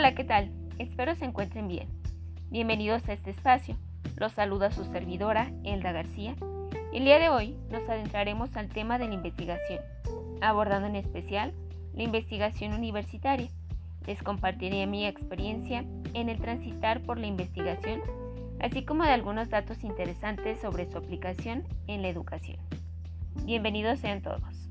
Hola, ¿qué tal? Espero se encuentren bien. Bienvenidos a este espacio. Los saluda su servidora, Elda García. El día de hoy nos adentraremos al tema de la investigación, abordando en especial la investigación universitaria. Les compartiré mi experiencia en el transitar por la investigación, así como de algunos datos interesantes sobre su aplicación en la educación. Bienvenidos sean todos.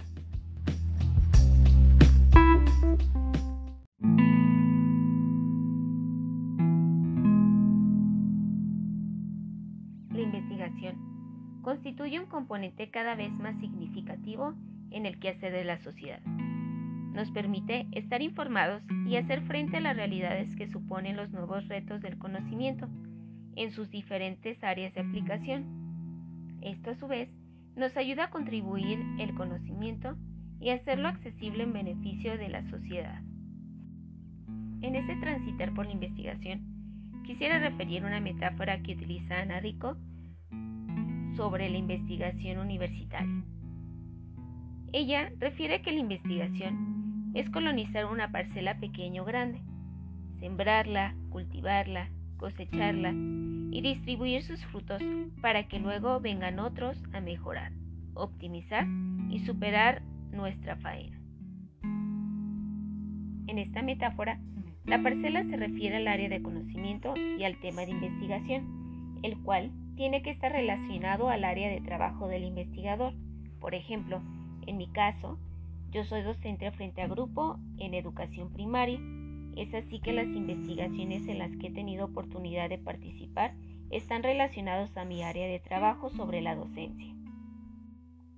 Constituye un componente cada vez más significativo en el quehacer de la sociedad. Nos permite estar informados y hacer frente a las realidades que suponen los nuevos retos del conocimiento en sus diferentes áreas de aplicación. Esto a su vez nos ayuda a contribuir el conocimiento y hacerlo accesible en beneficio de la sociedad. En este transitar por la investigación, quisiera referir una metáfora que utiliza Ana Rico sobre la investigación universitaria. Ella refiere que la investigación es colonizar una parcela pequeña o grande, sembrarla, cultivarla, cosecharla y distribuir sus frutos para que luego vengan otros a mejorar, optimizar y superar nuestra faena. En esta metáfora, la parcela se refiere al área de conocimiento y al tema de investigación, el cual tiene que estar relacionado al área de trabajo del investigador. Por ejemplo, en mi caso, yo soy docente frente a grupo en educación primaria. Es así que las investigaciones en las que he tenido oportunidad de participar están relacionados a mi área de trabajo sobre la docencia,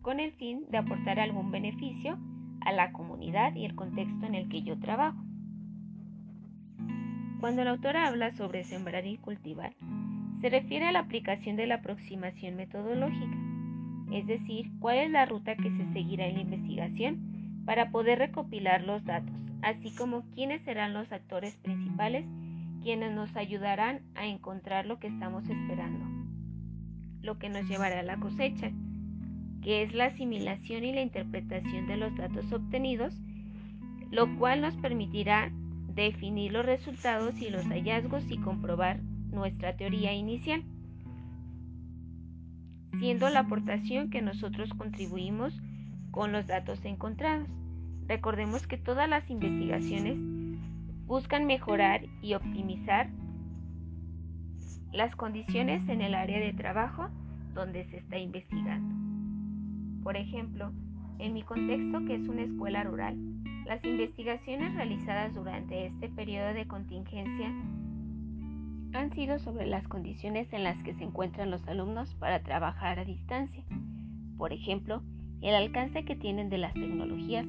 con el fin de aportar algún beneficio a la comunidad y el contexto en el que yo trabajo. Cuando la autora habla sobre sembrar y cultivar, se refiere a la aplicación de la aproximación metodológica, es decir, cuál es la ruta que se seguirá en la investigación para poder recopilar los datos, así como quiénes serán los actores principales quienes nos ayudarán a encontrar lo que estamos esperando, lo que nos llevará a la cosecha, que es la asimilación y la interpretación de los datos obtenidos, lo cual nos permitirá definir los resultados y los hallazgos y comprobar nuestra teoría inicial, siendo la aportación que nosotros contribuimos con los datos encontrados. Recordemos que todas las investigaciones buscan mejorar y optimizar las condiciones en el área de trabajo donde se está investigando. Por ejemplo, en mi contexto, que es una escuela rural, las investigaciones realizadas durante este periodo de contingencia han sido sobre las condiciones en las que se encuentran los alumnos para trabajar a distancia. Por ejemplo, el alcance que tienen de las tecnologías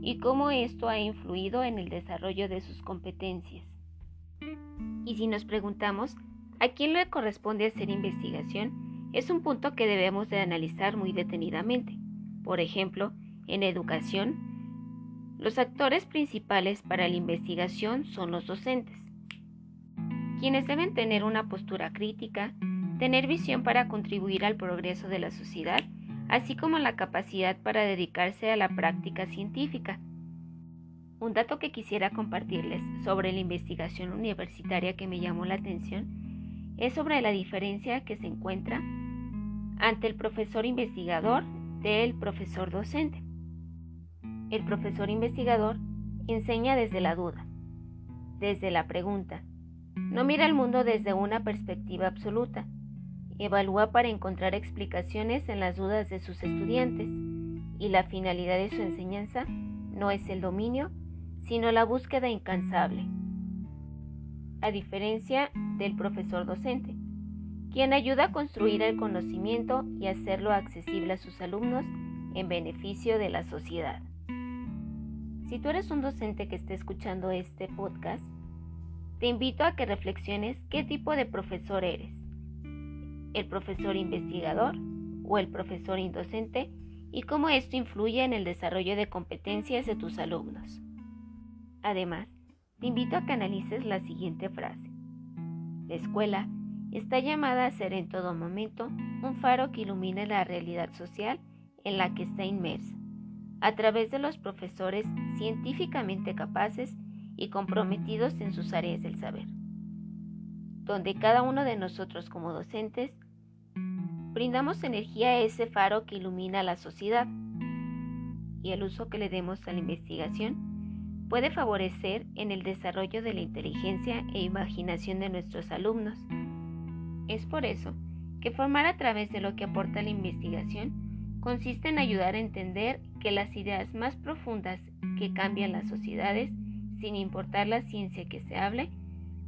y cómo esto ha influido en el desarrollo de sus competencias. Y si nos preguntamos a quién le corresponde hacer investigación, es un punto que debemos de analizar muy detenidamente. Por ejemplo, en educación, los actores principales para la investigación son los docentes quienes deben tener una postura crítica, tener visión para contribuir al progreso de la sociedad, así como la capacidad para dedicarse a la práctica científica. Un dato que quisiera compartirles sobre la investigación universitaria que me llamó la atención es sobre la diferencia que se encuentra ante el profesor investigador del profesor docente. El profesor investigador enseña desde la duda, desde la pregunta, no mira el mundo desde una perspectiva absoluta. Evalúa para encontrar explicaciones en las dudas de sus estudiantes y la finalidad de su enseñanza no es el dominio, sino la búsqueda incansable. A diferencia del profesor docente, quien ayuda a construir el conocimiento y hacerlo accesible a sus alumnos en beneficio de la sociedad. Si tú eres un docente que esté escuchando este podcast, te invito a que reflexiones qué tipo de profesor eres. ¿El profesor investigador o el profesor indocente? Y cómo esto influye en el desarrollo de competencias de tus alumnos. Además, te invito a que analices la siguiente frase. La escuela está llamada a ser en todo momento un faro que ilumine la realidad social en la que está inmersa, a través de los profesores científicamente capaces y comprometidos en sus áreas del saber, donde cada uno de nosotros como docentes brindamos energía a ese faro que ilumina la sociedad y el uso que le demos a la investigación puede favorecer en el desarrollo de la inteligencia e imaginación de nuestros alumnos. Es por eso que formar a través de lo que aporta la investigación consiste en ayudar a entender que las ideas más profundas que cambian las sociedades, sin importar la ciencia que se hable,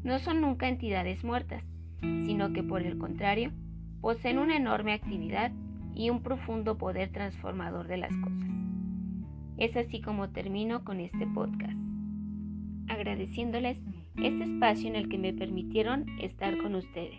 no son nunca entidades muertas, sino que por el contrario, poseen una enorme actividad y un profundo poder transformador de las cosas. Es así como termino con este podcast, agradeciéndoles este espacio en el que me permitieron estar con ustedes.